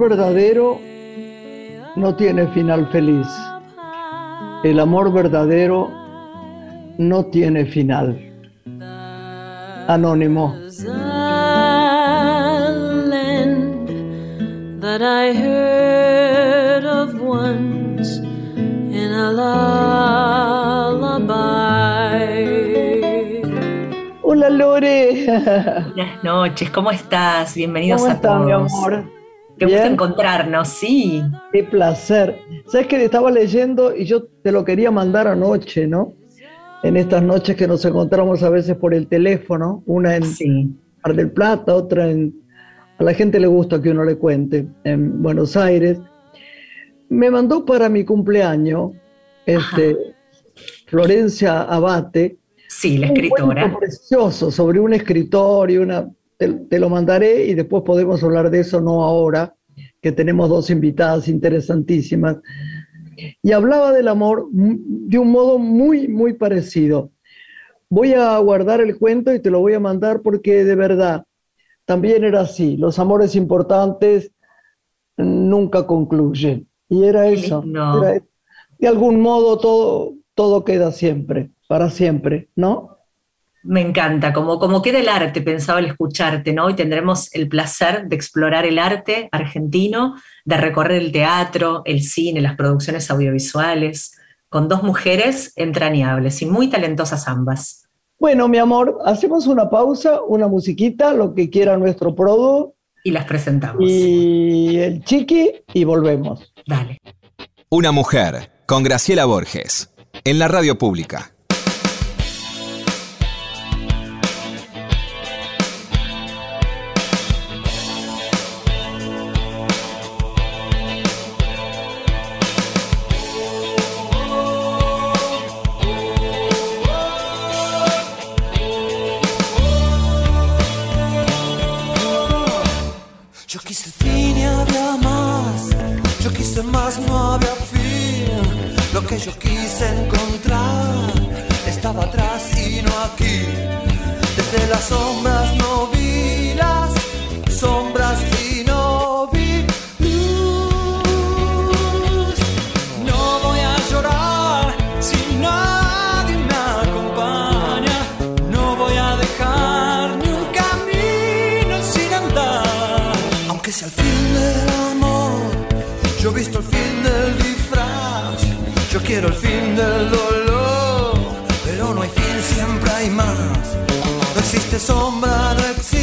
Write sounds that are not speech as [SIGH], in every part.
verdadero no tiene final feliz. El amor verdadero no tiene final. Anónimo. That I heard of once in a lullaby. Hola Lore. Buenas noches, ¿cómo estás? Bienvenidos ¿Cómo a estás, todos. mi amor? Qué gusto encontrarnos, sí. Qué placer. Sabes que estaba leyendo y yo te lo quería mandar anoche, ¿no? En estas noches que nos encontramos a veces por el teléfono, una en Sí. Mar del Plata, otra en. A la gente le gusta que uno le cuente, en Buenos Aires. Me mandó para mi cumpleaños este, Florencia Abate. Sí, la un escritora. precioso sobre un escritor y una. Te, te lo mandaré y después podemos hablar de eso, no ahora, que tenemos dos invitadas interesantísimas. Y hablaba del amor de un modo muy, muy parecido. Voy a guardar el cuento y te lo voy a mandar porque de verdad también era así. Los amores importantes nunca concluyen. Y era eso. era- de algún modo todo, todo queda siempre, para siempre, ¿no? Me encanta, como, como queda el arte, pensaba al escucharte, ¿no? Hoy tendremos el placer de explorar el arte argentino, de recorrer el teatro, el cine, las producciones audiovisuales, con dos mujeres entrañables y muy talentosas ambas. Bueno, mi amor, hacemos una pausa, una musiquita, lo que quiera nuestro produ Y las presentamos. y el chiqui y volvemos. Dale. Una mujer con Graciela Borges en la radio pública. Yo he visto el fin del disfraz. Yo quiero el fin del dolor, pero no hay fin, siempre hay más. No existe sombra, no existe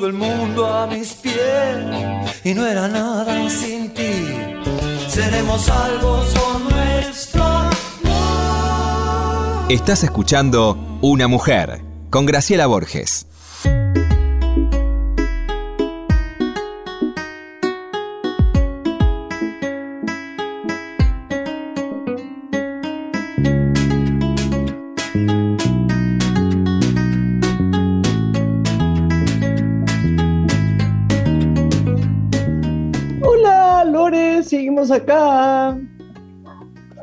Tuve el mundo a mis pies y no era nada sin ti. Seremos salvos por nuestro amor. Estás escuchando Una mujer con Graciela Borges. Acá.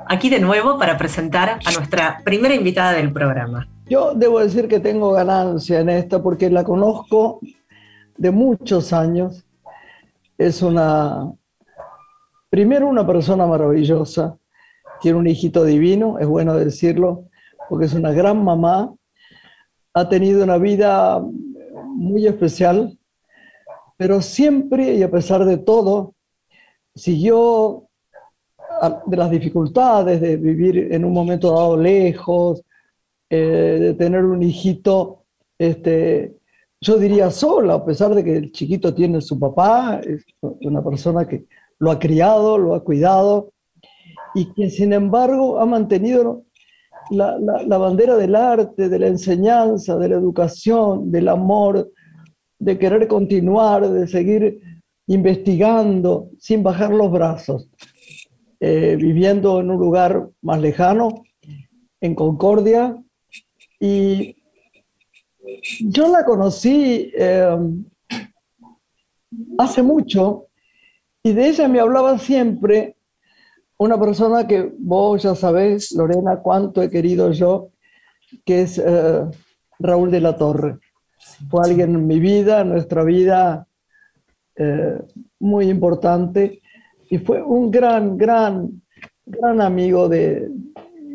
Aquí de nuevo para presentar a nuestra primera invitada del programa. Yo debo decir que tengo ganancia en esta porque la conozco de muchos años. Es una, primero una persona maravillosa, tiene un hijito divino, es bueno decirlo, porque es una gran mamá, ha tenido una vida muy especial, pero siempre y a pesar de todo, siguió de las dificultades de vivir en un momento dado lejos, eh, de tener un hijito, este, yo diría sola, a pesar de que el chiquito tiene su papá, es una persona que lo ha criado, lo ha cuidado, y que sin embargo ha mantenido la, la, bandera del arte, de la enseñanza, de la educación, del amor, de querer continuar, de seguir investigando sin bajar los brazos, eh, viviendo en un lugar más lejano, en Concordia. Y yo la conocí eh, hace mucho y de ella me hablaba siempre una persona que vos ya sabés, Lorena, cuánto he querido yo, que es eh, Raúl de la Torre. Fue alguien en mi vida, en nuestra vida, eh, muy importante y fue un gran, gran, gran amigo de,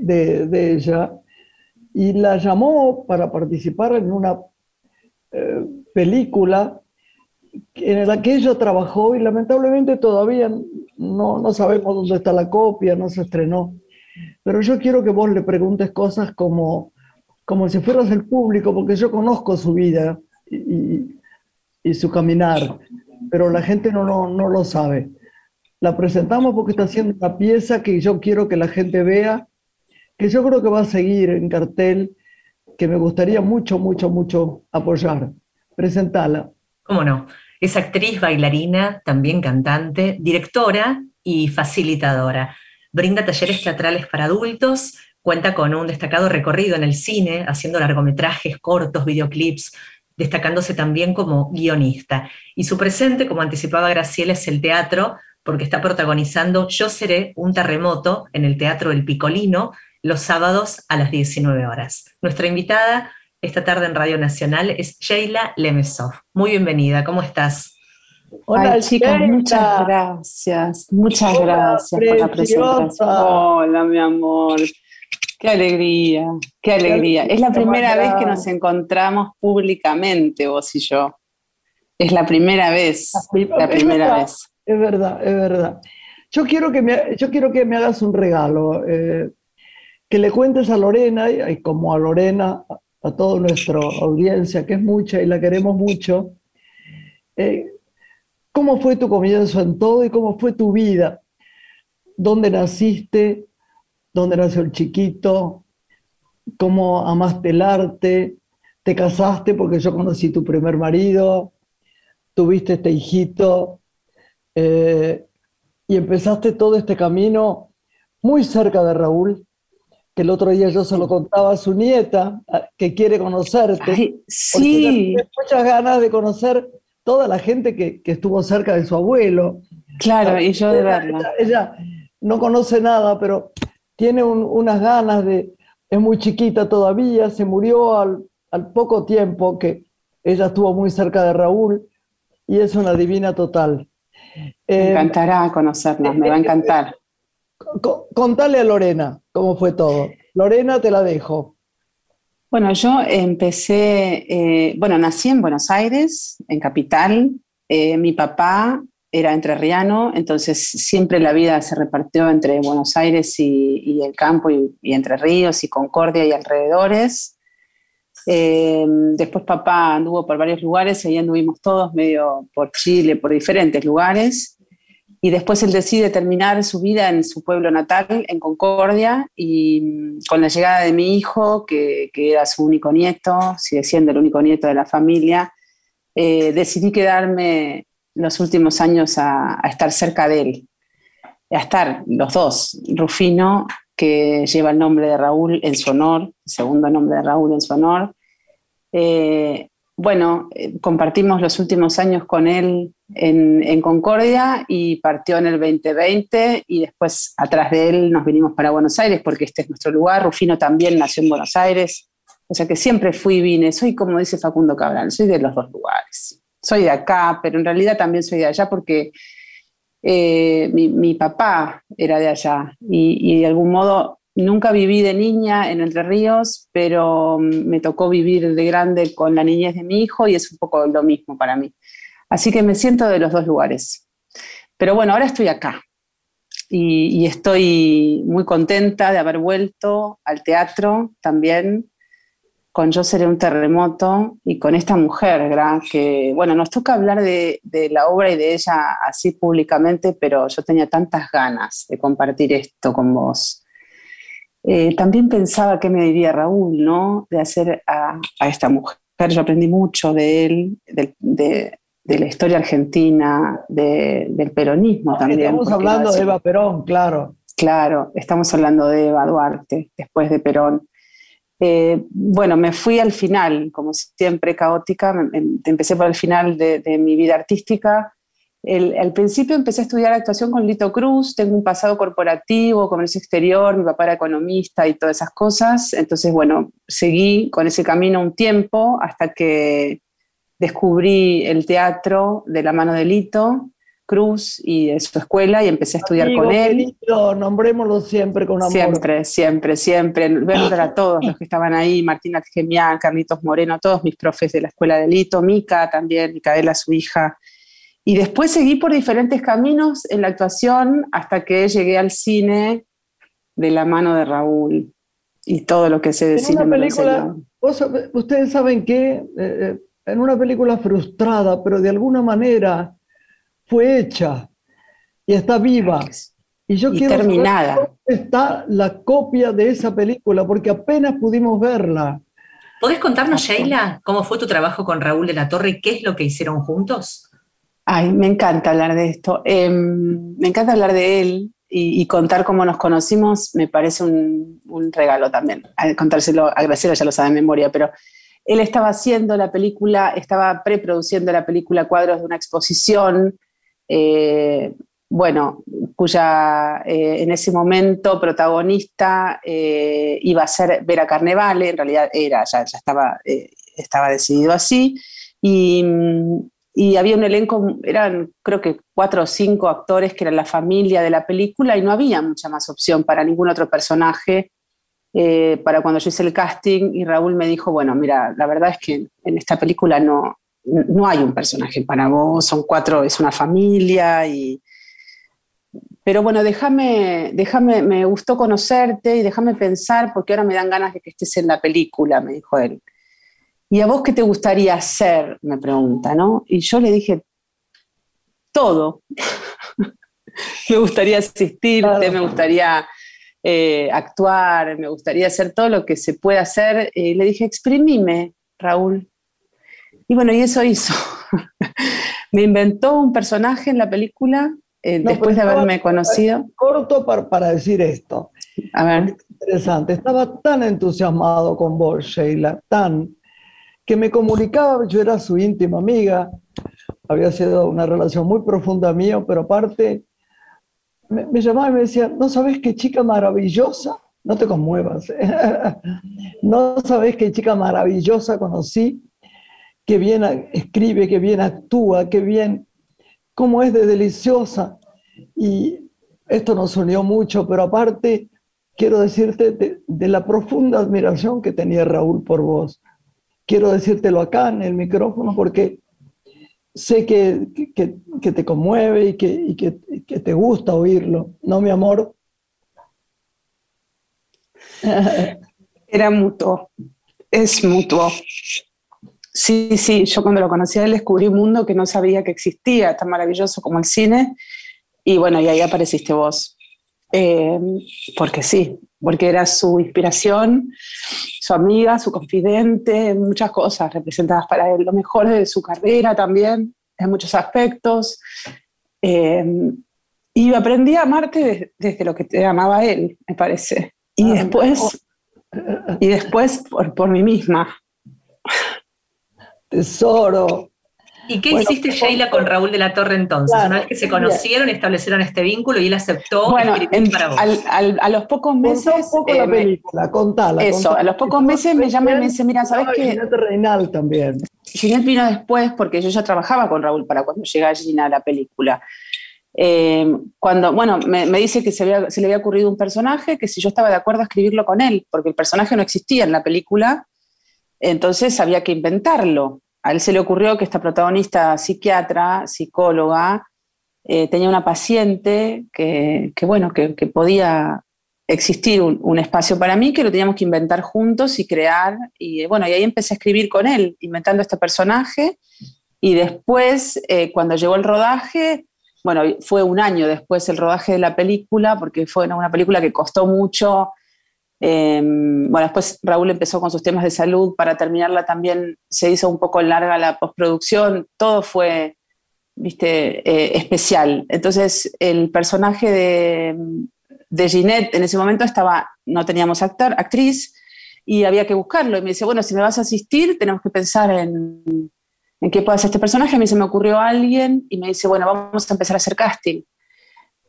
de, ella y la llamó para participar en una eh, película en la que ella trabajó y lamentablemente todavía no, no sabemos dónde está la copia, no se estrenó. Pero yo quiero que vos le preguntes cosas como, como si fueras el público, porque yo conozco su vida y, y su caminar, pero la gente no, no, lo sabe. La presentamos porque está haciendo una pieza que yo quiero que la gente vea, que yo creo que va a seguir en cartel, que me gustaría mucho, mucho, mucho apoyar. Presentala. ¿Cómo no? Es actriz, bailarina, también cantante, directora y facilitadora. Brinda talleres teatrales para adultos, cuenta con un destacado recorrido en el cine, haciendo largometrajes, cortos, videoclips, destacándose también como guionista. Y su presente, como anticipaba Graciela, es el teatro, porque está protagonizando Yo seré un terremoto en el Teatro El Picolino los sábados a las 19 horas. Nuestra invitada esta tarde en Radio Nacional es Sheila Lemesov. Muy bienvenida, ¿cómo estás? Hola chicas, muchas gracias, muchas gracias por la presentación. Hola mi amor, Qué alegría, qué alegría. Es la primera vez que nos encontramos públicamente, vos y yo. Es la primera vez, la primera vez. Es verdad, es verdad. Yo quiero que me, yo quiero que me hagas un regalo, eh, que le cuentes a Lorena, y como a Lorena, a toda nuestra audiencia, que es mucha y la queremos mucho, eh, cómo fue tu comienzo en todo y cómo fue tu vida, dónde naciste, dónde nació el chiquito, cómo amaste el arte, te casaste porque yo conocí tu primer marido, tuviste este hijito eh, y empezaste todo este camino muy cerca de Raúl, que el otro día yo se lo contaba a su nieta, que quiere conocerte. sí. Muchas ganas de conocer toda la gente que, estuvo cerca de su abuelo. Claro, y yo de verla. ella, no conoce nada, pero tiene unas ganas de, es muy chiquita todavía, se murió al, poco tiempo que ella estuvo muy cerca de Raúl y es una divina total. Me eh, encantará conocerla, me va a encantar. Contale a Lorena cómo fue todo. Lorena, te la dejo. Bueno, yo empecé, eh, bueno, nací en Buenos Aires, en Capital. Eh, mi papá era entrerriano, entonces siempre la vida se repartió entre Buenos Aires y, el campo y, Entre Ríos y Concordia y alrededores. Eh, después papá anduvo por varios lugares y ahí anduvimos todos medio por Chile, por diferentes lugares. Y después él decide terminar su vida en su pueblo natal, en Concordia, y mm, con la llegada de mi hijo, que, era su único nieto, sigue siendo el único nieto de la familia, eh, decidí quedarme los últimos años a, estar cerca de él, a estar los dos, Rufino, que lleva el nombre de Raúl en su honor, segundo nombre de Raúl en su honor, eh, bueno, eh, compartimos los últimos años con él en, Concordia y partió en el 2020 y después atrás de él nos vinimos para Buenos Aires porque este es nuestro lugar. Rufino también nació en Buenos Aires. O sea que siempre fui y vine. Soy, como dice Facundo Cabral, soy de los dos lugares. Soy de acá, pero en realidad también soy de allá porque eh, mi, papá era de allá y, de algún modo Nunca viví de niña en Entre Ríos, pero mm, me tocó vivir de grande con la niñez de mi hijo y es un poco lo mismo para mí. Así que me siento de los dos lugares. Pero bueno, ahora estoy acá y, estoy muy contenta de haber vuelto al teatro también con Yo seré un terremoto y con esta mujer, que bueno, nos toca hablar de, de, la obra y de ella así públicamente, pero yo tenía tantas ganas de compartir esto con vos. Eh, también pensaba qué me diría Raúl, ¿no? De hacer a, esta mujer. Yo aprendí mucho de él, de, la historia argentina, del peronismo también. Estamos hablando de Eva Perón, claro. Claro, estamos hablando de Eva Duarte, después de Perón. Eh, bueno, me fui al final, como siempre caótica, empecé por el final de mi vida artística. Al principio empecé a estudiar actuación con Lito Cruz, tengo un pasado corporativo, comercio exterior, mi papá era economista y todas esas cosas, entonces bueno, seguí con ese camino un tiempo hasta que descubrí el teatro de la mano de Lito Cruz y de su escuela y empecé a estudiar con él. Querido, nombrémoslo siempre con amor. Siempre, siempre, siempre. Ver a todos los que estaban ahí, Martina Gemián, Carlitos Moreno, todos mis profes de la escuela de Lito, Mica también, Micaela, su hija, y después seguí por diferentes caminos en la actuación hasta que llegué al cine de la mano de Raúl y todo lo que se decía. En una película, ustedes saben que eh, eh, en una película frustrada, pero de alguna manera fue hecha y está viva. Y yo quiero terminada. Saber está la copia de esa película, porque apenas pudimos verla. ¿Podés contarnos, Sheila, cómo fue tu trabajo con Raúl de la Torre y qué es lo que hicieron juntos? Ay, me encanta hablar de esto. Em, me encanta hablar de él y, contar cómo nos conocimos me parece un, regalo también. contárselo a Graciela ya lo sabe de memoria, pero él estaba haciendo la película, estaba preproduciendo la película Cuadros de una exposición, eh, bueno, cuya eh, en ese momento protagonista eh, iba a ser Vera Carnevale, en realidad era, ya, estaba, estaba decidido así, y, había un elenco, eran creo que cuatro o cinco actores que eran la familia de la película y no había mucha más opción para ningún otro personaje. Para cuando yo hice el casting y Raúl me dijo, bueno, mira, la verdad es que en esta película no, no hay un personaje para vos, son cuatro, es una familia y... Pero bueno, déjame, déjame, me gustó conocerte y déjame pensar porque ahora me dan ganas de que estés en la película, me dijo él. ¿Y a vos qué te gustaría hacer? Me pregunta, ¿no? Y yo le dije, todo. [LAUGHS] me gustaría asistirte, me gustaría eh, actuar, me gustaría hacer todo lo que se puede hacer. Y le dije, exprimime, Raúl. Y bueno, y eso hizo. [LAUGHS] me inventó un personaje en la película eh, después de haberme conocido. Corto para, para, decir esto. A ver. Interesante. Estaba tan entusiasmado con vos, Sheila, tan que me comunicaba, yo era su íntima amiga, había sido una relación muy profunda mía, pero aparte me, llamaba y me decía, ¿no sabes qué chica maravillosa? No te conmuevas. ¿eh? [LAUGHS] no sabes qué chica maravillosa conocí, que bien escribe, que bien actúa, que bien, cómo es de deliciosa. Y esto nos unió mucho, pero aparte quiero decirte de, la profunda admiración que tenía Raúl por vos quiero decírtelo acá en el micrófono porque sé que, que, te conmueve y, que, que, te gusta oírlo, ¿no, mi amor? [LAUGHS] Era mutuo, es mutuo. Sí, sí, yo cuando lo conocí a él descubrí un mundo que no sabía que existía, tan maravilloso como el cine, y bueno, y ahí apareciste vos. Eh, porque sí, porque era su inspiración, su amiga, su confidente, muchas cosas representadas para él, lo mejor de su carrera también, en muchos aspectos. Eh, y aprendí a amarte desde lo que te amaba él, me parece. Y ah, después, y después por, por mí misma. Tesoro. ¿Y qué Bueno, hiciste, Sheila, con Raúl de la Torre entonces? Claro, Una vez que se bien. conocieron, establecieron este vínculo y él aceptó Bueno, en- para vos. al- al- a los pocos Contá meses. un poco eh, la me- película, contala. eso, contala. a los pocos meses me llama y me dice, mira, ¿sabes qué? Ginette Reinal también. Ginette vino después porque yo ya trabajaba con Raúl para cuando llega Gina a la película. Eh, cuando, bueno, me, me dice que se, había- se le había ocurrido un personaje, que si yo estaba de acuerdo a escribirlo con él, porque el personaje no existía en la película, entonces había que inventarlo. A él se le ocurrió que esta protagonista psiquiatra, psicóloga, eh, tenía una paciente que, bueno, que, podía existir un, espacio para mí, que lo teníamos que inventar juntos y crear. Y bueno, y ahí empecé a escribir con él, inventando este personaje. Y después, eh, cuando llegó el rodaje, bueno, fue un año después el rodaje de la película, porque fue una película que costó mucho. Eh, bueno, después Raúl empezó con sus temas de salud, para terminarla también se hizo un poco larga la postproducción, todo fue, viste, eh, especial. Entonces, el personaje de, de Ginette en ese momento estaba, no teníamos actor, actriz, y había que buscarlo. Y me dice, bueno, si me vas a asistir, tenemos que pensar en, en qué puede hacer este personaje. A mí se me ocurrió alguien y me dice, bueno, vamos a empezar a hacer casting.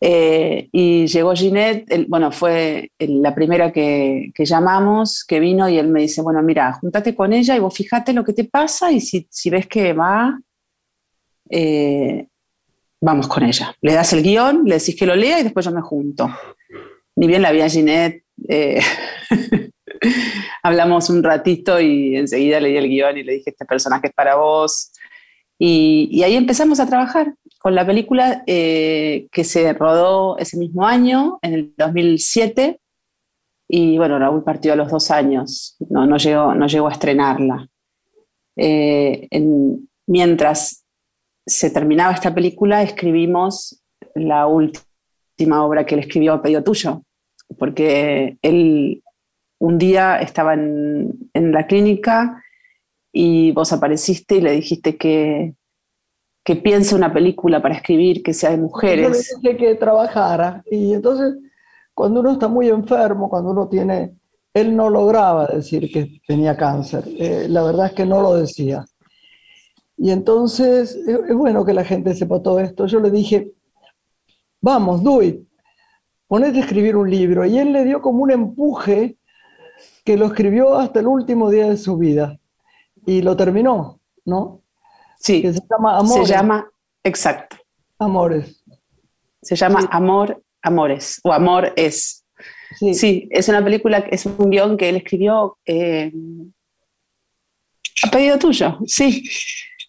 Eh, y llegó Ginette, bueno, fue el- la primera que, que llamamos, que vino y él me dice, bueno, mira, júntate con ella y vos fíjate lo que te pasa y si, si ves que va, eh, vamos con ella. Le das el guion, le decís que lo lea y después yo me junto. Ni bien la vi a Ginette, eh, [LAUGHS] hablamos un ratito y enseguida le di el guion y le dije, este personaje es para vos. Y, y ahí empezamos a trabajar con la película eh, que se rodó ese mismo año, en el 2007. Y bueno, Raúl partió a los dos años, no, no, llegó, no llegó a estrenarla. Eh, en- mientras se terminaba esta película, escribimos la última obra que él escribió a pedido tuyo, porque él un día estaba en la clínica y vos apareciste y le dijiste que, que piense una película para escribir que sea de Yo le mujeres. dije que trabajara. Y entonces, cuando uno está muy enfermo, cuando uno tiene. Él no lograba decir que tenía cáncer. Eh, la verdad es que no lo decía. Y entonces, es bueno que la gente sepa todo esto. Yo le dije, vamos, do it. Ponete a escribir un libro. Y él le dio como un empuje que lo escribió hasta el último día de su vida. Y lo terminó, ¿no? Sí, Que se llama se Amores. llama, exacto, Amores. se llama Sí. Amor, Amores, o Amor es. Sí. Sí, es una película, es un guion que él escribió eh, a pedido tuyo, sí.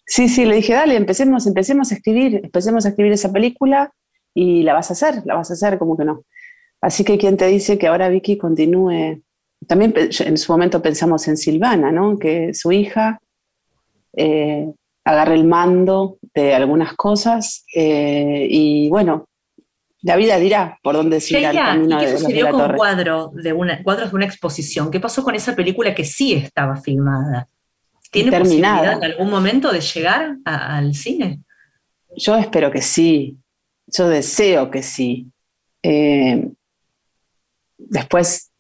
Sí, sí, le dije, dale, empecemos, empecemos a escribir, empecemos a escribir esa película y la vas a hacer, la vas a hacer, como que no. Así que quien te dice que ahora Vicky continúe, también en su momento pensamos en Silvana, ¿no? Que su hija eh, agarre el mando de algunas cosas eh, y bueno, la vida dirá por dónde seguirá el Sheila, ¿y camino qué de sucedió con torre. cuadro de una, cuadros de una exposición? ¿Qué pasó con esa película que sí estaba filmada? ¿Tiene Terminada. posibilidad en algún momento de llegar a- al cine? Yo espero que sí, yo deseo que sí. Eh, después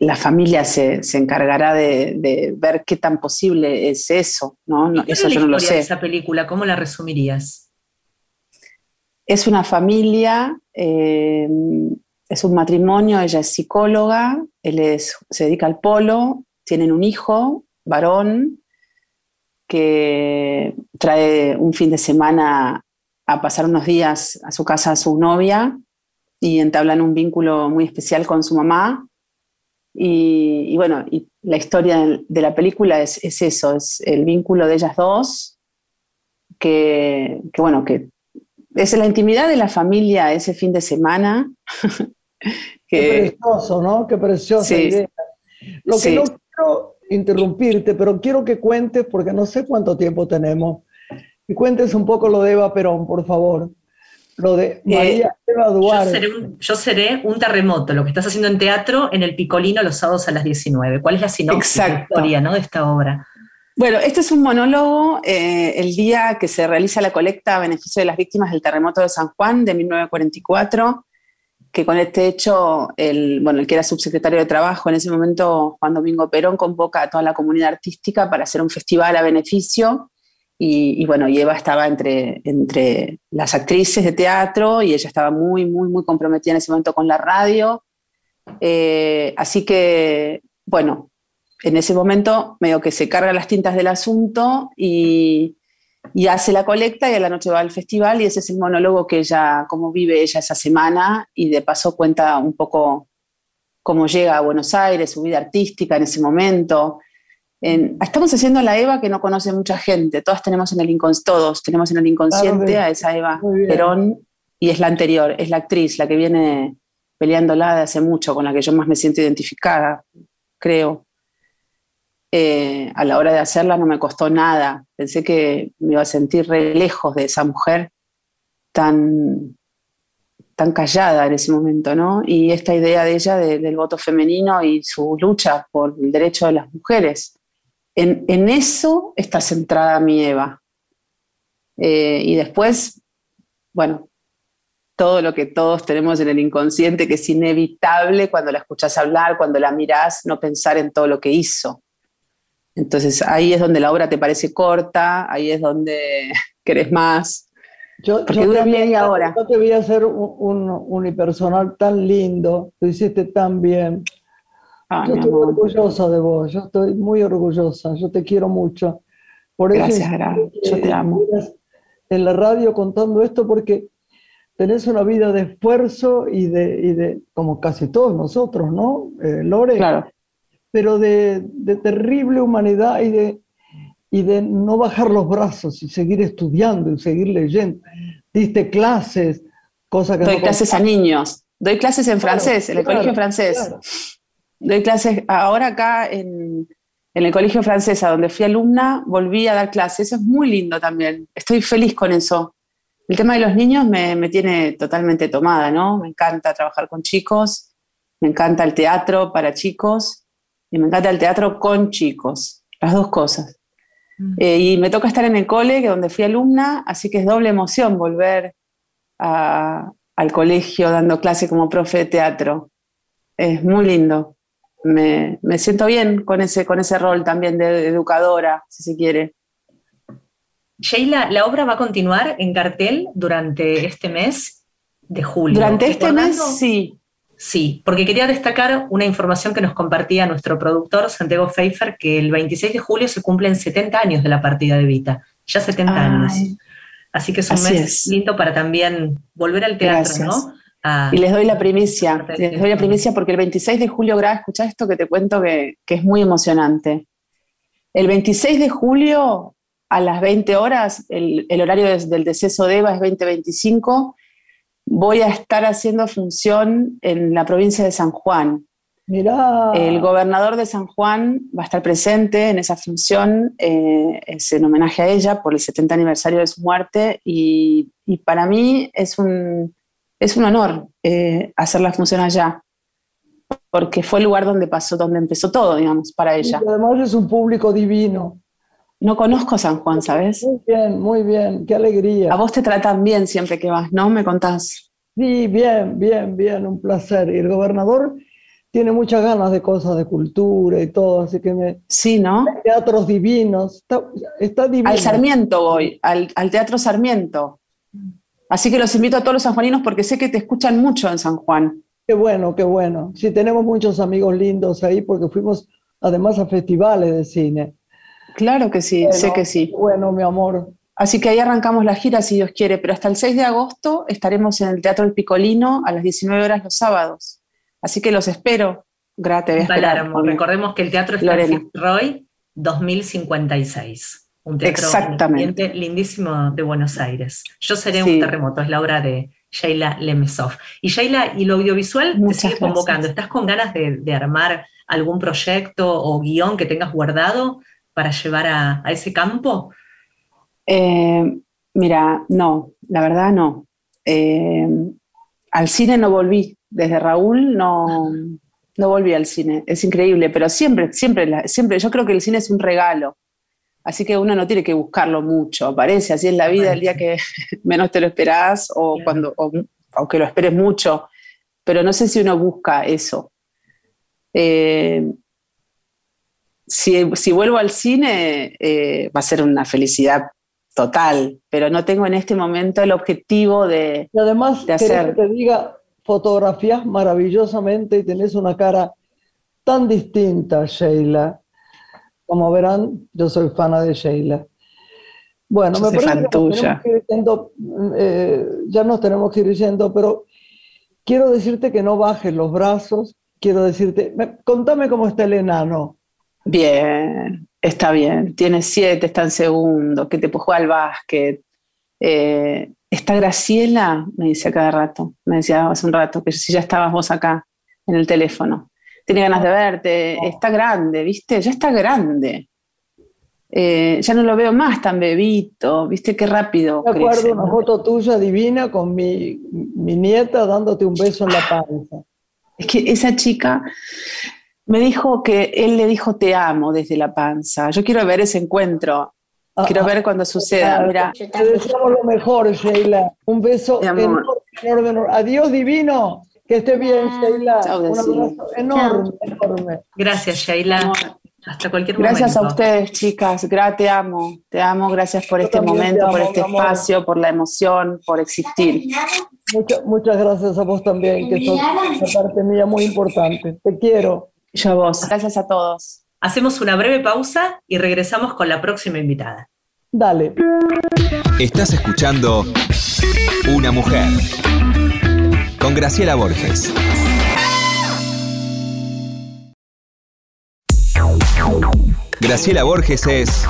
la familia se, se encargará de, de ver qué tan posible es eso, ¿no? No, ¿Cuál es eso la yo no lo historia de sé. esa película? ¿Cómo la resumirías? Es una familia, eh, es un matrimonio, ella es psicóloga, él es, se dedica al polo, tienen un hijo, varón, que trae un fin de semana a pasar unos días a su casa a su novia y entablan un vínculo muy especial con su mamá. Y, y bueno, y la historia de- la película es, es eso, es el vínculo de ellas dos, que, que bueno, que es la intimidad de la familia ese fin de semana. [LAUGHS] Qué precioso, ¿no? Qué preciosa Sí. idea. Lo que Sí. no quiero interrumpirte, pero quiero que cuentes, porque no sé cuánto tiempo tenemos, y cuentes un poco lo de Eva Perón, por favor. Lo de María Eva Yo Duarte. seré, un, yo seré un terremoto, lo que estás haciendo en teatro en el Picolino los sábados a las 19. ¿Cuál es la sinopsis de la Exacto. historia ¿no? de esta obra? Bueno, este es un monólogo eh, el día que se realiza la colecta a beneficio de las víctimas del terremoto de San Juan de 1944. que con este hecho, el, bueno, el que era subsecretario de Trabajo en ese momento, Juan Domingo Perón, convoca a toda la comunidad artística para hacer un festival a beneficio. Y, bueno, y Eva estaba entre, entre las actrices de teatro y ella estaba muy, muy, muy comprometida en ese momento con la radio. Eh, así que, bueno, en ese momento medio que se carga las tintas del asunto y, y hace la colecta y a la noche va al festival y ese es el monólogo que ella, cómo vive ella esa semana y de paso cuenta un poco cómo llega a Buenos Aires, su vida artística en ese momento. Estamos haciendo la Eva que no conoce mucha gente, todas tenemos en el todos tenemos en el inconsciente a esa Eva Perón y es la anterior, es la actriz, la que viene peleándola de hace mucho, con la que yo más me siento identificada, creo. Eh, a la hora de hacerla no me costó nada. Pensé que me iba a sentir re lejos de esa mujer tan, tan callada en ese momento, ¿no? Y esta idea de ella del voto femenino y su lucha por el derecho de las mujeres. En, eso está centrada mi Eva. Eh, y después, bueno, todo lo que todos tenemos en el inconsciente, que es inevitable cuando la escuchas hablar, cuando la miras, no pensar en todo lo que hizo. Entonces ahí es donde la obra te parece corta, ahí es donde [LAUGHS] querés más. Yo, porque dura media hora. Yo te a hacer un, unipersonal tan lindo, lo hiciste tan bien. Ah, yo estoy orgullosa de vos, yo estoy muy orgullosa, yo te quiero mucho. Por Gracias, eso yo te amo. En la radio contando esto porque tenés una vida de esfuerzo y de, y de como casi todos nosotros, ¿no? Eh, Lore. Claro pero de, terrible humanidad y de, y de no bajar los brazos y seguir estudiando y seguir leyendo. Diste clases, cosas que... Doy clases a niños, doy clases en francés, en el colegio francés. Doy clases ahora acá en, el colegio francés, a donde fui alumna, volví a dar clases. Eso es muy lindo también. Estoy feliz con eso. El tema de los niños me, me tiene totalmente tomada, ¿no? Me encanta trabajar con chicos, me encanta el teatro para chicos y me encanta el teatro con chicos, las dos cosas. Mm. Eh, y me toca estar en el cole, que donde fui alumna, así que es doble emoción volver al colegio dando clase como profe de teatro. Es muy lindo. Me, siento bien con ese, con ese rol también de educadora, si se quiere. Sheila, la obra va a continuar en cartel durante este mes de julio. Durante este mes, sí. Sí, porque quería destacar una información que nos compartía nuestro productor Santiago Pfeiffer, que el 26 de julio se cumplen 70 años de la partida de Vita, ya 70 años. Así que es un mes lindo para también volver al teatro, ¿no? Y les doy la primicia, les doy la primicia porque el 26 de julio, Gra, escucha esto que te cuento que, es muy emocionante. El 26 de julio a las 20 horas, el, horario del deceso de Eva es 2025, voy a estar haciendo función en la provincia de San Juan. Mirá. El gobernador de San Juan va a estar presente en esa función, eh, es en homenaje a ella por el 70 aniversario de su muerte y, para mí es un, es un honor eh, hacer la función allá, porque fue el lugar donde pasó, donde empezó todo, digamos, para ella. Y además es un público divino. No conozco San Juan, ¿sabes? Muy bien, muy bien, qué alegría. A vos te tratan bien siempre que vas, ¿no? ¿Me contás? Sí, bien, bien, bien, un placer. Y el gobernador tiene muchas ganas de cosas de cultura y todo, así que me... Sí, ¿no? Teatros divinos, está, divino. Al Sarmiento voy, al, al, Teatro Sarmiento. Así que los invito a todos los sanjuaninos porque sé que te escuchan mucho en San Juan. Qué bueno, qué bueno. Sí, tenemos muchos amigos lindos ahí porque fuimos además a festivales de cine. Claro que sí, sé que sí. Bueno, mi amor. Así que ahí arrancamos la gira, si Dios quiere, pero hasta el 6 de agosto estaremos en el Teatro El Picolino a las 19 horas los sábados. Así que los espero. Gracias. Recordemos que el teatro está en Roy 2056. Un teatro Exactamente. lindísimo de Buenos Aires. Yo seré un terremoto, es la obra de Sheila Lemesov. Y Sheila, ¿y lo audiovisual te sigue convocando? ¿Estás con ganas de armar algún proyecto o guion que tengas guardado? para llevar a, ese campo? Eh, mira, no, la verdad no. Eh, al cine no volví, desde Raúl no, no volví al cine, es increíble, pero siempre, siempre, siempre, yo creo que el cine es un regalo, así que uno no tiene que buscarlo mucho, aparece así en la vida el día que [LAUGHS] menos te lo esperás o cuando, o, aunque lo esperes mucho, pero no sé si uno busca eso. Eh, si, vuelvo al cine, eh, va a ser una felicidad total, pero no tengo en este momento el objetivo de, y además, de hacer. Que te diga, fotografías maravillosamente y tenés una cara tan distinta, Sheila. Como verán, yo soy fana de Sheila. Bueno, me parece que eh, ya nos tenemos que ir yendo, pero quiero decirte que no bajes los brazos, quiero decirte, contame cómo está el enano. Bien, está bien, tiene siete, está en segundo, que te puede jugar al básquet. Eh, está Graciela, me dice cada rato, me decía hace un rato, que si ya estabas vos acá en el teléfono. Tiene ganas de verte, está grande, ¿viste? Ya está grande. Eh, ya no lo veo más tan bebito, viste qué rápido. Me acuerdo una foto tuya divina con mi, mi, nieta dándote un beso en la panza. Es que esa chica me dijo que él le dijo te amo desde la panza. Yo quiero ver ese encuentro. Ah, quiero ah. ver cuando suceda. Mira. Te deseamos lo mejor, Sheila. Un beso enorme, enorme, Adiós, divino. Que esté bien, Sheila. un abrazo enorme, enorme. Gracias, Sheila. Hasta cualquier gracias a ustedes, chicas. Gracias, te amo. Te amo. Gracias por este momento, por este espacio, por la emoción, por existir. muchas gracias a vos también, que sos una parte mía muy importante. Te quiero. Yo a vos. Gracias a todos. Hacemos una breve pausa y regresamos con la próxima invitada. Dale. Estás escuchando Una mujer con Graciela Borges. Graciela Borges es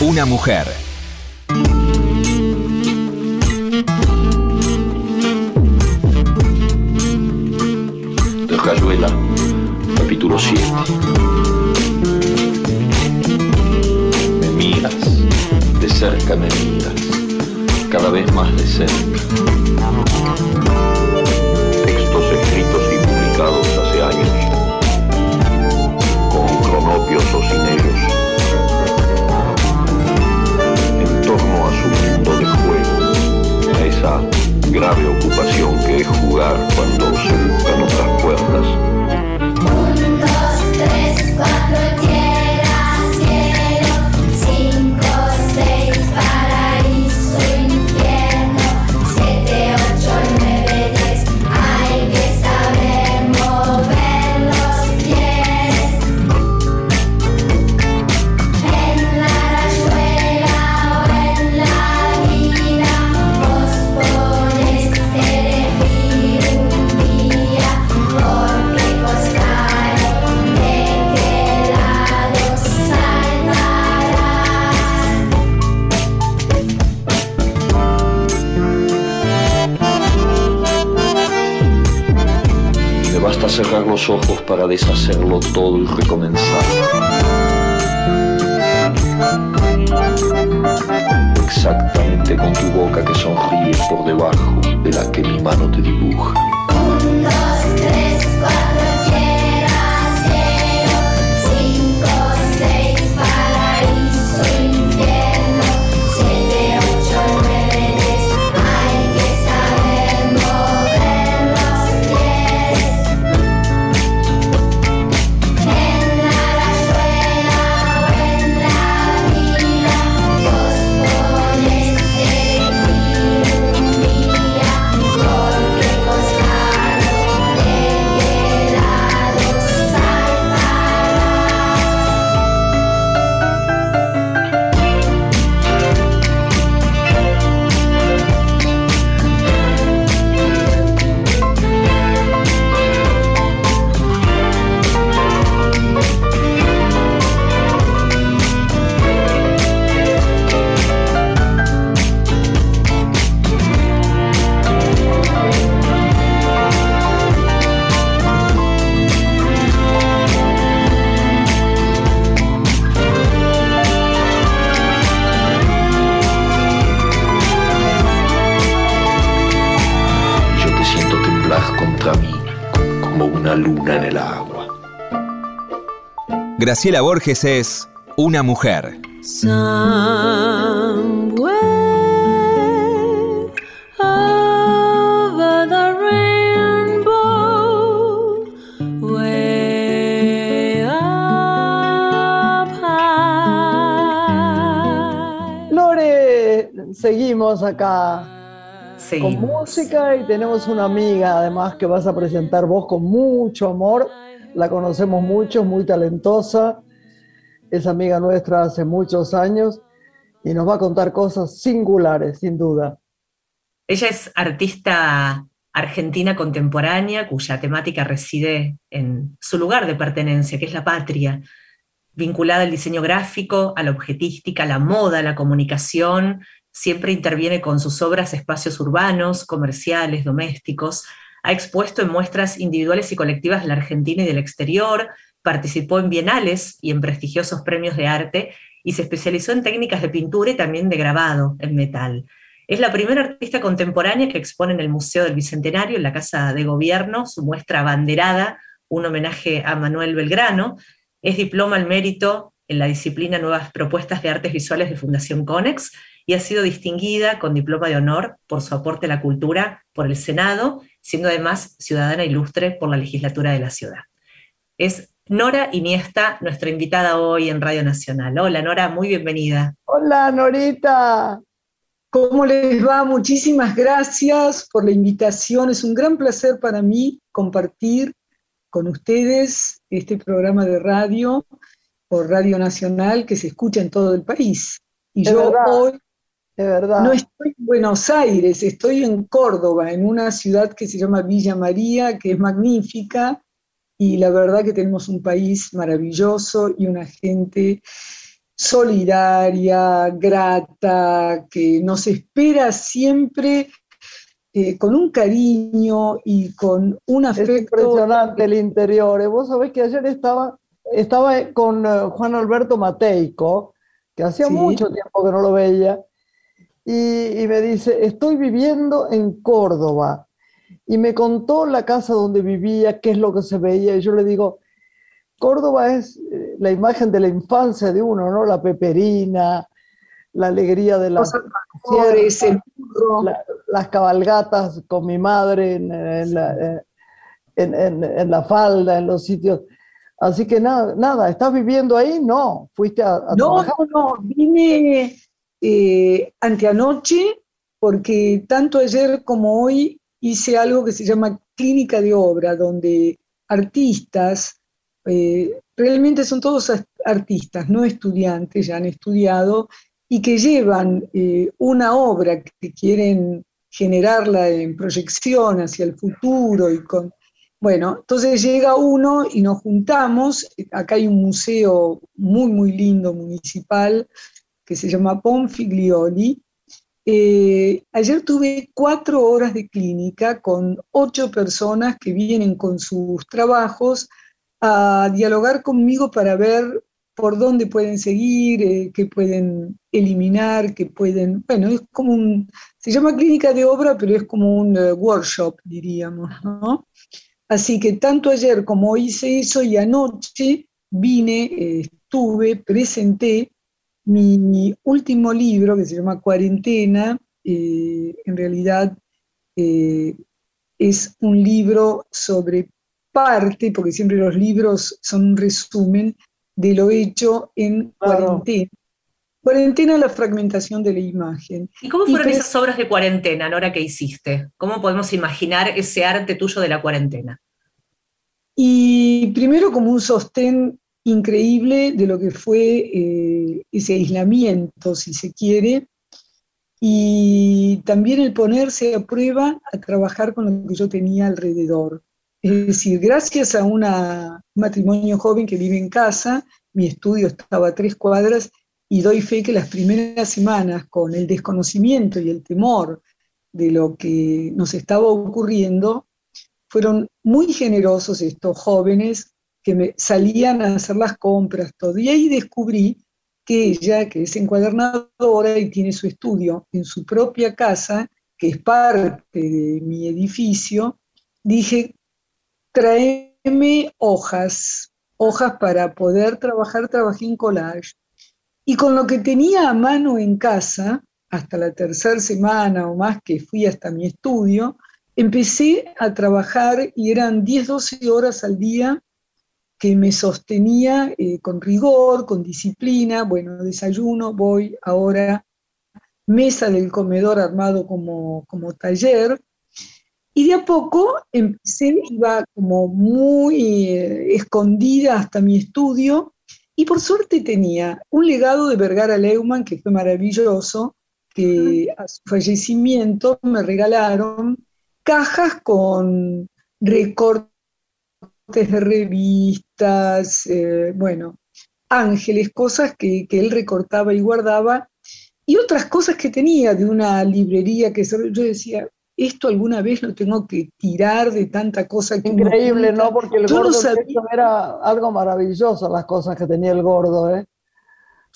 una mujer. De Rayuela, capítulo 7. Me miras, de cerca me miras, cada vez más de Graciela Borges es una mujer. Lore, seguimos acá. Con música y tenemos una amiga además que vas a presentar vos con mucho amor la conocemos mucho, muy talentosa. Es amiga nuestra hace muchos años y nos va a contar cosas singulares, sin duda. Ella es artista argentina contemporánea cuya temática reside en su lugar de pertenencia, que es la patria, vinculada al diseño gráfico, a la objetística, a la moda, a la comunicación. Siempre interviene con sus obras espacios urbanos, comerciales, domésticos. Ha expuesto en muestras individuales y colectivas de la Argentina y del exterior, participó en bienales y en prestigiosos premios de arte y se especializó en técnicas de pintura y también de grabado en metal. Es la primera artista contemporánea que expone en el Museo del Bicentenario, en la Casa de Gobierno, su muestra abanderada, un homenaje a Manuel Belgrano. Es diploma al mérito en la disciplina Nuevas Propuestas de Artes Visuales de Fundación Conex y ha sido distinguida con diploma de honor por su aporte a la cultura por el Senado, siendo además ciudadana ilustre por la legislatura de la ciudad. Es Nora Iniesta, nuestra invitada hoy en Radio Nacional. Hola Nora, muy bienvenida. Hola, Norita. ¿Cómo les va? Muchísimas gracias por la invitación. Es un gran placer para mí compartir con ustedes este programa de radio por Radio Nacional que se escucha en todo el país. Y yo verdad. hoy De verdad. no estoy en Buenos Aires, estoy en Córdoba, en una ciudad que se llama Villa María, que es magnífica, y la verdad que tenemos un país maravilloso y una gente solidaria, grata, que nos espera siempre eh, con un cariño y con un Es afecto. impresionante el interior. ¿eh? Vos sabés que ayer estaba, estaba con eh, Juan Alberto Mateico, que hacía Sí. mucho tiempo que no lo veía, y, y me dice, estoy viviendo en Córdoba. Y me contó la casa donde vivía, qué es lo que se veía, y yo le digo, Córdoba es eh, la imagen de la infancia de uno, ¿no? La peperina, la alegría de la Los alfajores, el burro. la- las cabalgatas con mi madre en, en la, eh, en- en- en la falda, en los sitios. Así que nada, nada, ¿estás viviendo ahí? No, fuiste a, a No, trabajar. no, no, vine eh, anteanoche porque tanto ayer como hoy hice algo que se llama clínica de obra, donde artistas, eh, realmente son todos as- artistas, no estudiantes, ya han estudiado, y que llevan eh, una obra que quieren generarla en proyección hacia el futuro y con... Bueno, entonces llega uno y nos juntamos, acá hay un museo muy, muy lindo municipal que se llama Ponfiglioli. Eh, ayer tuve cuatro horas de clínica con ocho personas que vienen con sus trabajos a dialogar conmigo para ver por dónde pueden seguir, eh, qué pueden eliminar, qué pueden, bueno, es como un, se llama clínica de obra, pero es como un eh, workshop, diríamos. Así que tanto ayer como hoy hice eso y anoche vine, estuve, presenté mi último libro que se llama Cuarentena, eh, en realidad eh, es un libro sobre parte, porque siempre los libros son un resumen de lo hecho en Claro. cuarentena. Cuarentena, la fragmentación de la imagen. ¿Y cómo fueron esas obras de cuarentena, Nora, que hiciste? ¿Cómo podemos imaginar ese arte tuyo de la cuarentena? Y primero como un sostén increíble de lo que fue eh, ese aislamiento, si se quiere, y también el ponerse a prueba a trabajar con lo que yo tenía alrededor. Es decir, gracias a un matrimonio joven que vive en casa, mi estudio estaba a tres cuadras y doy fe que las primeras semanas, con el desconocimiento y el temor de lo que nos estaba ocurriendo, fueron muy generosos estos jóvenes que me salían a hacer las compras, todo. Y ahí descubrí que ella, que es encuadernadora y tiene su estudio en su propia casa, que es parte de mi edificio, dije, tráeme hojas, hojas para poder trabajar, trabajé en collage. Y con lo que tenía a mano en casa, hasta la tercera semana o más que fui hasta mi estudio, empecé a trabajar y eran 10, 12 horas al día que me sostenía eh, con rigor, con disciplina, bueno, desayuno, voy ahora mesa del comedor armado como, como taller. Y de a poco empecé, iba como muy eh, escondida hasta mi estudio, y por suerte tenía un legado de Vergara Leumann que fue maravilloso, que a su fallecimiento me regalaron cajas con recortes revistas, eh, bueno, ángeles, cosas que, que, él recortaba y guardaba, y otras cosas que tenía de una librería que yo decía, esto alguna vez lo tengo que tirar de tanta cosa que Increíble, ¿no? Porque el gordo era algo maravilloso, las cosas que tenía el gordo, ¿eh?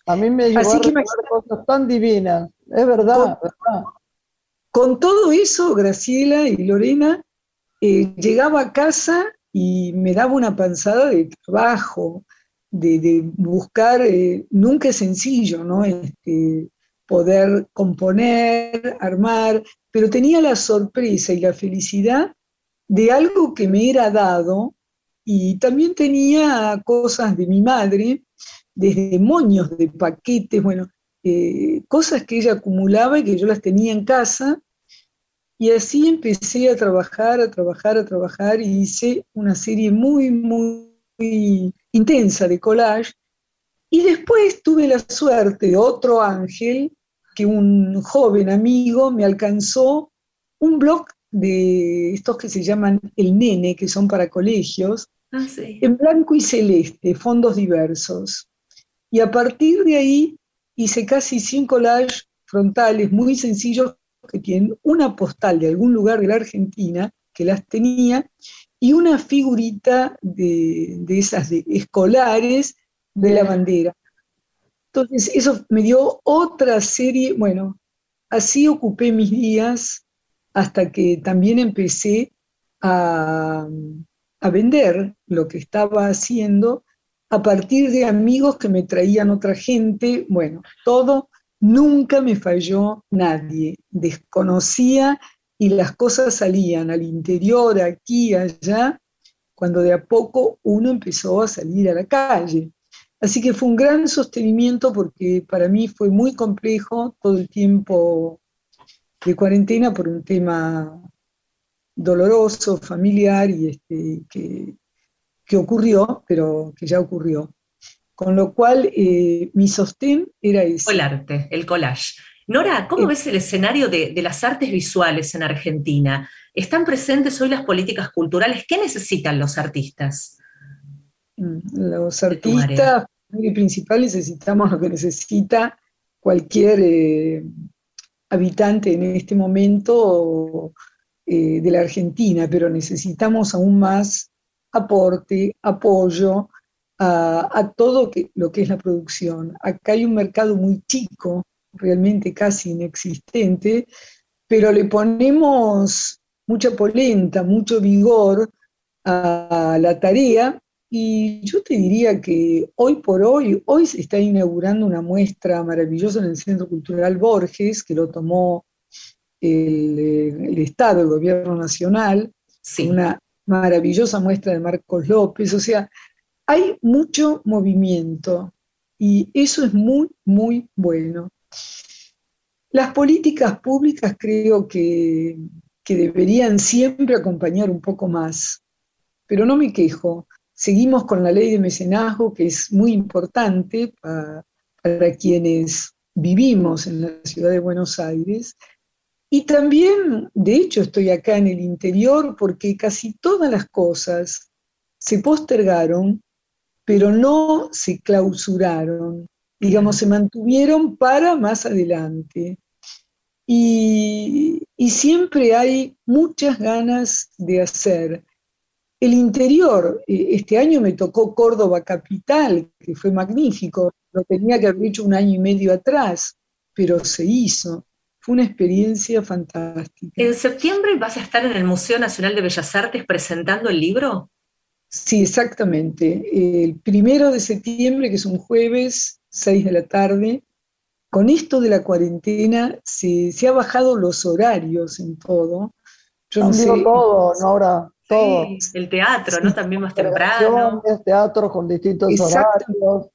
A mí me llevó a cosas tan divinas, es verdad, con, verdad. Con todo eso, Graciela y Lorena, eh, llegaba a casa y me daba una panzada de trabajo, de, buscar, eh, nunca es sencillo, ¿no? Este, poder componer, armar, pero tenía la sorpresa y la felicidad de algo que me era dado y también tenía cosas de mi madre, desde moños de paquetes, bueno, eh, cosas que ella acumulaba y que yo las tenía en casa. Y así empecé a trabajar, a trabajar, a trabajar y hice una serie muy, muy, muy intensa de collage. Y después tuve la suerte de otro ángel que un joven amigo me alcanzó un blog de estos que se llaman El Nene, que son para colegios, ah, sí. en blanco y celeste, fondos diversos. Y a partir de ahí hice casi cinco collages frontales muy sencillos que tienen una postal de algún lugar de la Argentina, que las tenía, y una figurita de, de esas de escolares de la bandera. Entonces, eso me dio otra serie, bueno, así ocupé mis días hasta que también empecé a, a, vender lo que estaba haciendo a partir de amigos que me traían otra gente, bueno, todo, nunca me falló nadie, desconocía y las cosas salían al interior, aquí, allá, cuando de a poco uno empezó a salir a la calle. Así que fue un gran sostenimiento porque para mí fue muy complejo todo el tiempo de cuarentena por un tema doloroso, familiar y este, que, que ocurrió, pero que ya ocurrió. Con lo cual, eh, mi sostén era ese. El arte, el collage. Nora, ¿cómo eh, ves el escenario de, de, las artes visuales en Argentina? ¿Están presentes hoy las políticas culturales? ¿Qué necesitan los artistas? Mm, los artistas principal necesitamos lo que necesita cualquier eh, habitante en este momento eh, de la Argentina, pero necesitamos aún más aporte, apoyo a, a todo que, lo que es la producción. Acá hay un mercado muy chico, realmente casi inexistente, pero le ponemos mucha polenta, mucho vigor a la tarea y yo te diría que hoy por hoy, hoy se está inaugurando una muestra maravillosa en el Centro Cultural Borges, que lo tomó el, el Estado, el Gobierno Nacional, sí. una maravillosa muestra de Marcos López. O sea, hay mucho movimiento y eso es muy, muy bueno. Las políticas públicas creo que, que deberían siempre acompañar un poco más, pero no me quejo Seguimos con la ley de mecenazgo, que es muy importante para, para quienes vivimos en la ciudad de Buenos Aires. Y también, de hecho, estoy acá en el interior porque casi todas las cosas se postergaron, pero no se clausuraron, digamos, se mantuvieron para más adelante. Y, y siempre hay muchas ganas de hacer el interior, eh, este año me tocó Córdoba Capital, que fue magnífico, lo tenía que haber hecho un año y medio atrás, pero se hizo. Fue una experiencia fantástica. ¿En septiembre vas a estar en el Museo Nacional de Bellas Artes presentando el libro? Sí, exactamente. El primero de septiembre, que es un jueves, 6 de la tarde, con esto de la cuarentena se, se ha bajado los horarios en todo. Yo no sé, todo, Nora. Todo. Sí, el teatro, ¿no? También más temprano. Teatro con distintos Exactamente. horarios.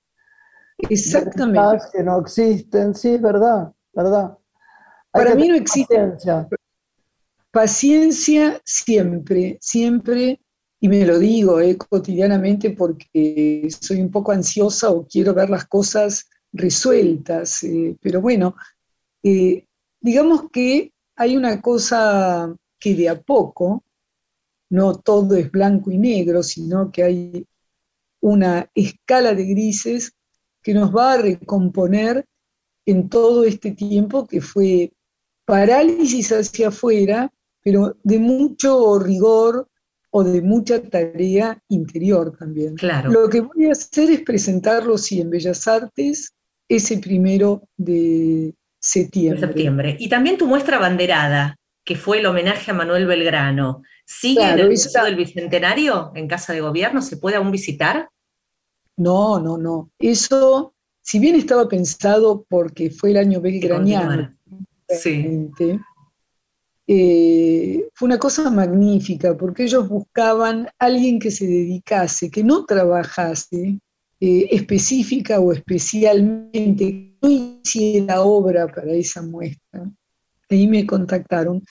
Exactamente. Que no existen, sí, es verdad, verdad. Hay Para mí no existe paciencia. paciencia siempre, siempre, y me lo digo eh, cotidianamente porque soy un poco ansiosa o quiero ver las cosas resueltas, eh, pero bueno, eh, digamos que hay una cosa que de a poco, no todo es blanco y negro, sino que hay una escala de grises que nos va a recomponer en todo este tiempo que fue parálisis hacia afuera, pero de mucho rigor o de mucha tarea interior también. Claro. Lo que voy a hacer es presentarlo, sí, en Bellas Artes, ese primero de de septiembre. septiembre. Y también tu muestra banderada, que fue el homenaje a Manuel Belgrano. ¿Sigue Claro, en el Museo del Bicentenario, en Casa de Gobierno? ¿Se puede aún visitar? No, no, no. Eso, si bien estaba pensado porque fue el año belgraniano. Sí, eh, fue una cosa magnífica, porque ellos buscaban alguien que se dedicase, que no trabajase eh, específica o especialmente, que no hiciera obra para esa muestra. Ahí me contactaron.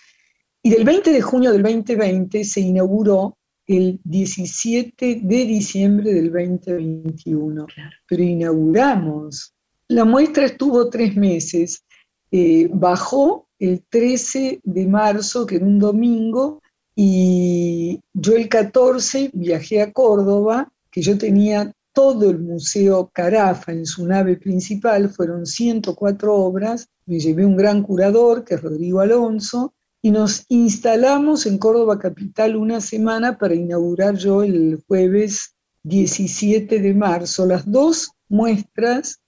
Y del 20 de junio del 2020 se inauguró el 17 de diciembre del 2021. Claro. Pero inauguramos. La muestra estuvo tres meses. Eh, bajó el 13 de marzo, que era un domingo, y yo el 14 viajé a Córdoba, que yo tenía todo el Museo Carafa en su nave principal, fueron 104 obras, me llevé un gran curador, que es Rodrigo Alonso, y nos instalamos en Córdoba Capital una semana para inaugurar yo el jueves 17 de marzo. Las dos muestras,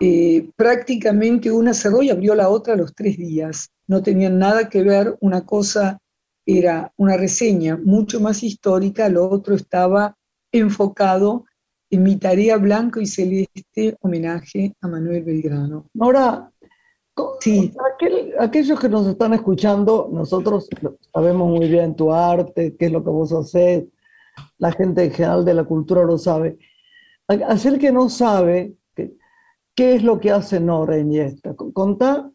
eh, prácticamente una cerró y abrió la otra a los tres días. No tenían nada que ver, una cosa era una reseña mucho más histórica, lo otro estaba enfocado en mi tarea blanco y celeste homenaje a Manuel Belgrano. Ahora, Sí. aquel- aquellos que nos están escuchando, nosotros sabemos muy bien tu arte, qué es lo que vos haces, la gente en general de la cultura lo sabe. Aquel que no sabe qué es lo que hace Nora Iniesta, Co- contá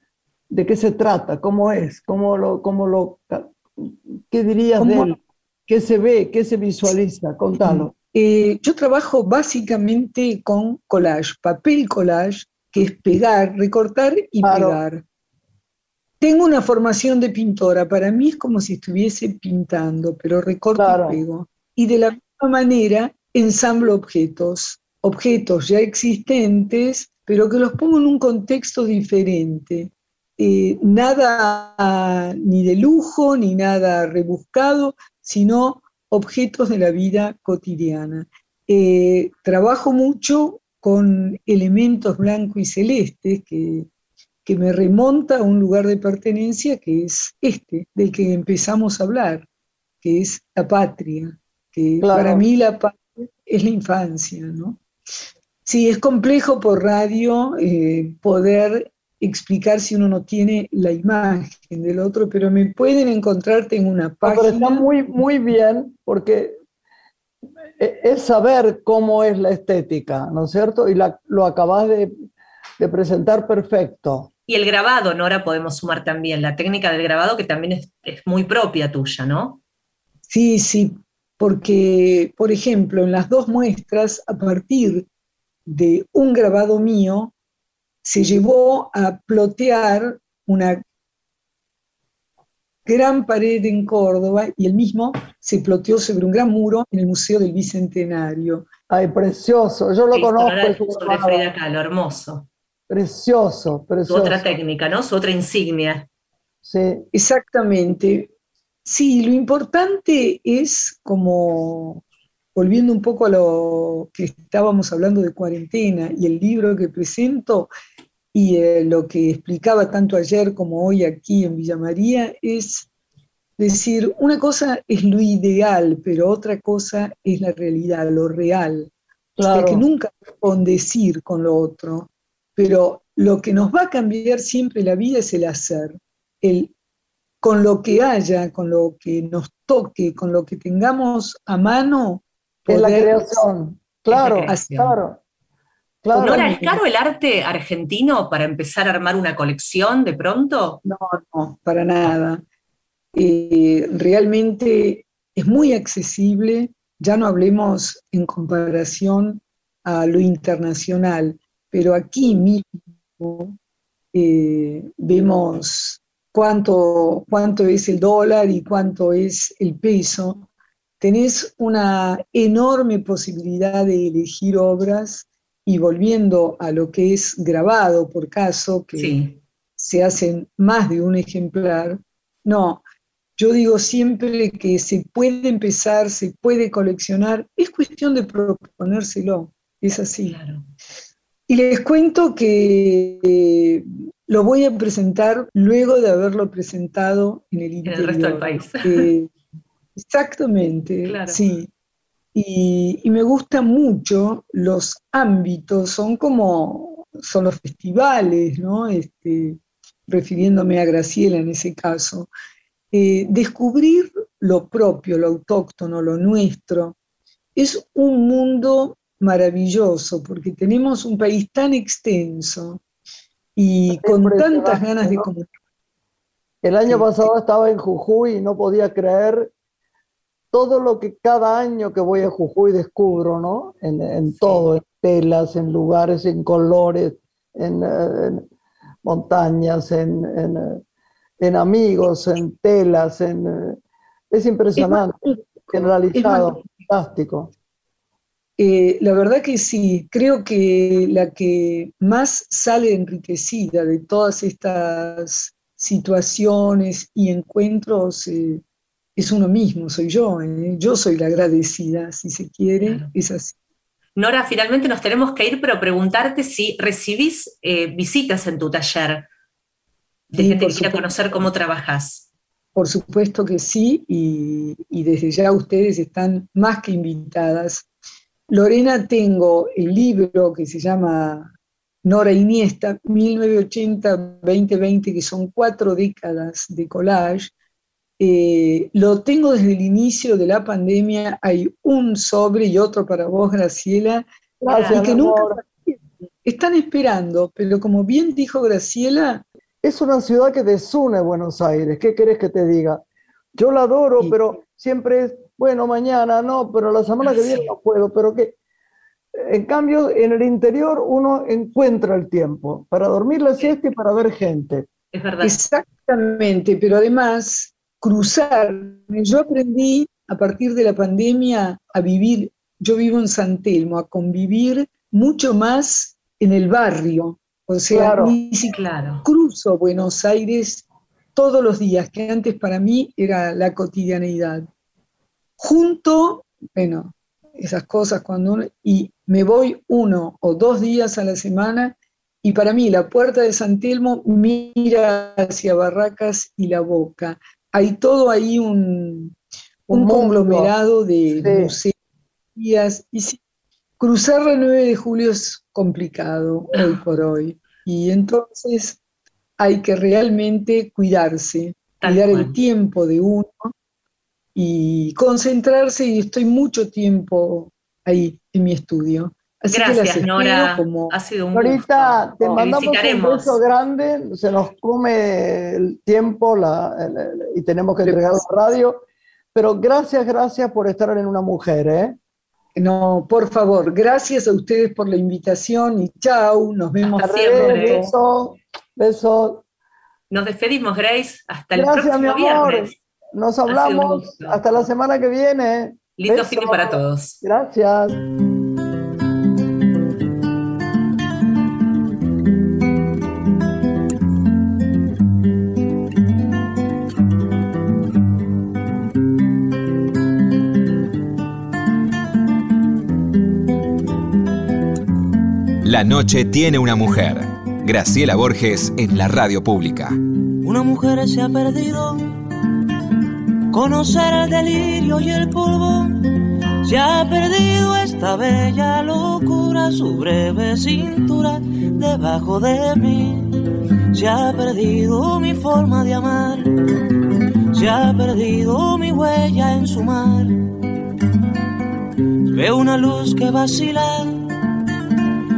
de qué se trata, cómo es, cómo lo, cómo lo, qué dirías de ¿Cómo- él, qué se ve, qué se visualiza, contalo. [CLEARS THROAT] Eh, yo trabajo básicamente con collage, papel collage, que es pegar, recortar y Claro. pegar. Tengo una formación de pintora, para mí es como si estuviese pintando, pero recorto Claro. y pego. Y de la misma manera ensamblo objetos, objetos ya existentes, pero que los pongo en un contexto diferente. Eh, nada ni de lujo, ni nada rebuscado, sino objetos de la vida cotidiana. Eh, trabajo mucho con elementos blanco y celestes que, que me remonta a un lugar de pertenencia que es este, del que empezamos a hablar, que es la patria, que Claro. para mí la patria es la infancia, ¿no? Sí, es complejo por radio eh, poder explicar si uno no tiene la imagen del otro, pero me pueden encontrarte en una No, pero está página. muy, muy bien porque e- es saber cómo es la estética, ¿no es cierto? Y la- lo acabas de, de presentar perfecto. Y el grabado, Nora, podemos sumar también, la técnica del grabado que también es, es muy propia tuya, ¿no? Sí, sí, porque, por ejemplo, en las dos muestras, a partir de un grabado mío, se llevó a plotear una gran pared en Córdoba y el mismo se ploteó sobre un gran muro en el Museo del Bicentenario. Ay, precioso, yo lo Sí, conozco. sobre. Frida Kahlo, hermoso. Precioso, Su precioso. otra técnica, ¿no? Su otra insignia. Sí, Exactamente. Sí, lo importante es como, volviendo un poco a lo que estábamos hablando de cuarentena y el libro que presento y eh, lo que explicaba tanto ayer como hoy aquí en Villa María, es decir, una cosa es lo ideal, pero otra cosa es la realidad, lo real. O sea, claro. que nunca con decir con lo otro, pero lo que nos va a cambiar siempre la vida es el hacer, el con lo que haya, con lo que nos toque, con lo que tengamos a mano, Es la poder creación. Claro, creación. claro. Claro. ¿Nora, es caro el arte argentino para empezar a armar una colección de pronto? No, no, para nada. Eh, realmente es muy accesible, ya no hablemos en comparación a lo internacional, pero aquí mismo eh, vemos cuánto, cuánto es el dólar y cuánto es el peso. Tenés una enorme posibilidad de elegir obras y volviendo a lo que es grabado por caso, que Sí. se hacen más de un ejemplar, no, yo digo siempre que se puede empezar, se puede coleccionar, es cuestión de proponérselo, es así. Claro. Y les cuento que eh, lo voy a presentar luego de haberlo presentado en el En interior. el resto del país. Eh, exactamente, Claro. sí. Y, y me gustan mucho los ámbitos, son como, son los festivales, ¿no? Este, refiriéndome a Graciela en ese caso. Eh, descubrir lo propio, lo autóctono, lo nuestro, es un mundo maravilloso porque tenemos un país tan extenso y con tantas ganas de comunicar. El año Sí. pasado estaba en Jujuy y no podía creer todo lo que cada año que voy a Jujuy descubro, ¿no? En, en todo, en telas, en lugares, en colores, en, eh, en montañas, en, en, eh, en amigos, en telas, en, eh, es impresionante, generalizado, fantástico. Eh, la verdad que sí, creo que la que más sale enriquecida de todas estas situaciones y encuentros eh, es uno mismo, soy yo. eh. Yo soy la agradecida, si se quiere, Claro. es así. Nora, finalmente nos tenemos que ir, pero preguntarte si recibís eh, visitas en tu taller de Sí, gente que quiera conocer cómo trabajás. Por supuesto que sí, y, y desde ya ustedes están más que invitadas. Lorena, tengo el libro que se llama Nora Iniesta, 1980-2020, que son cuatro décadas de collage. Eh, lo tengo desde el inicio de la pandemia, hay un sobre y otro para vos, Graciela, Gracias, que nunca están esperando, pero como bien dijo Graciela, Es una ciudad que desune Buenos Aires, ¿qué querés que te diga? Yo la adoro, Sí. pero siempre es, bueno, mañana no, pero la semana que viene Sí. no puedo, pero que... En cambio, en el interior uno encuentra el tiempo para dormir la siesta y para ver gente. Es verdad. Exactamente, pero además cruzar. Yo aprendí a partir de la pandemia a vivir, yo vivo en San Telmo, a convivir mucho más en el barrio. O sea, Claro. ni siquiera Claro. cruzo Buenos Aires todos los días, que antes para mí era la cotidianeidad. Junto, bueno, esas cosas cuando uno, y me voy uno o dos días a la semana y para mí la puerta de San Telmo mira hacia Barracas y la Boca. Hay todo ahí un, Un un mundo. conglomerado de Sí. museos guías, y sí, cruzar la 9 de julio es complicado hoy por hoy. Y entonces hay que realmente cuidarse, Tal cuidar cual. el tiempo de uno y concentrarse y estoy mucho tiempo ahí en mi estudio. Así Gracias, Nora. como Ha sido un Ahorita gusto. te mandamos un beso grande, se nos come el tiempo la- el- el- y tenemos que entregar la radio, pero gracias, gracias por estar en Una Mujer, ¿eh? No, por favor, gracias a ustedes por la invitación y chau, nos vemos Hasta siempre. beso, beso. Nos despedimos, Grace. Hasta el Gracias, mi próximo amor. viernes. Nos hablamos hasta la semana que viene. Lindo Beso. para todos. Gracias. La noche tiene una mujer. Graciela Borges en la radio pública. Una mujer se ha perdido. Conocer el delirio y el polvo. Se ha perdido esta bella locura, su breve cintura debajo de mí. Se ha perdido mi forma de amar. Se ha perdido mi huella en su mar. Veo una luz que vacila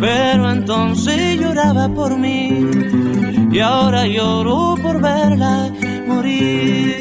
Pero entonces lloraba por mí y ahora lloro por verla morir.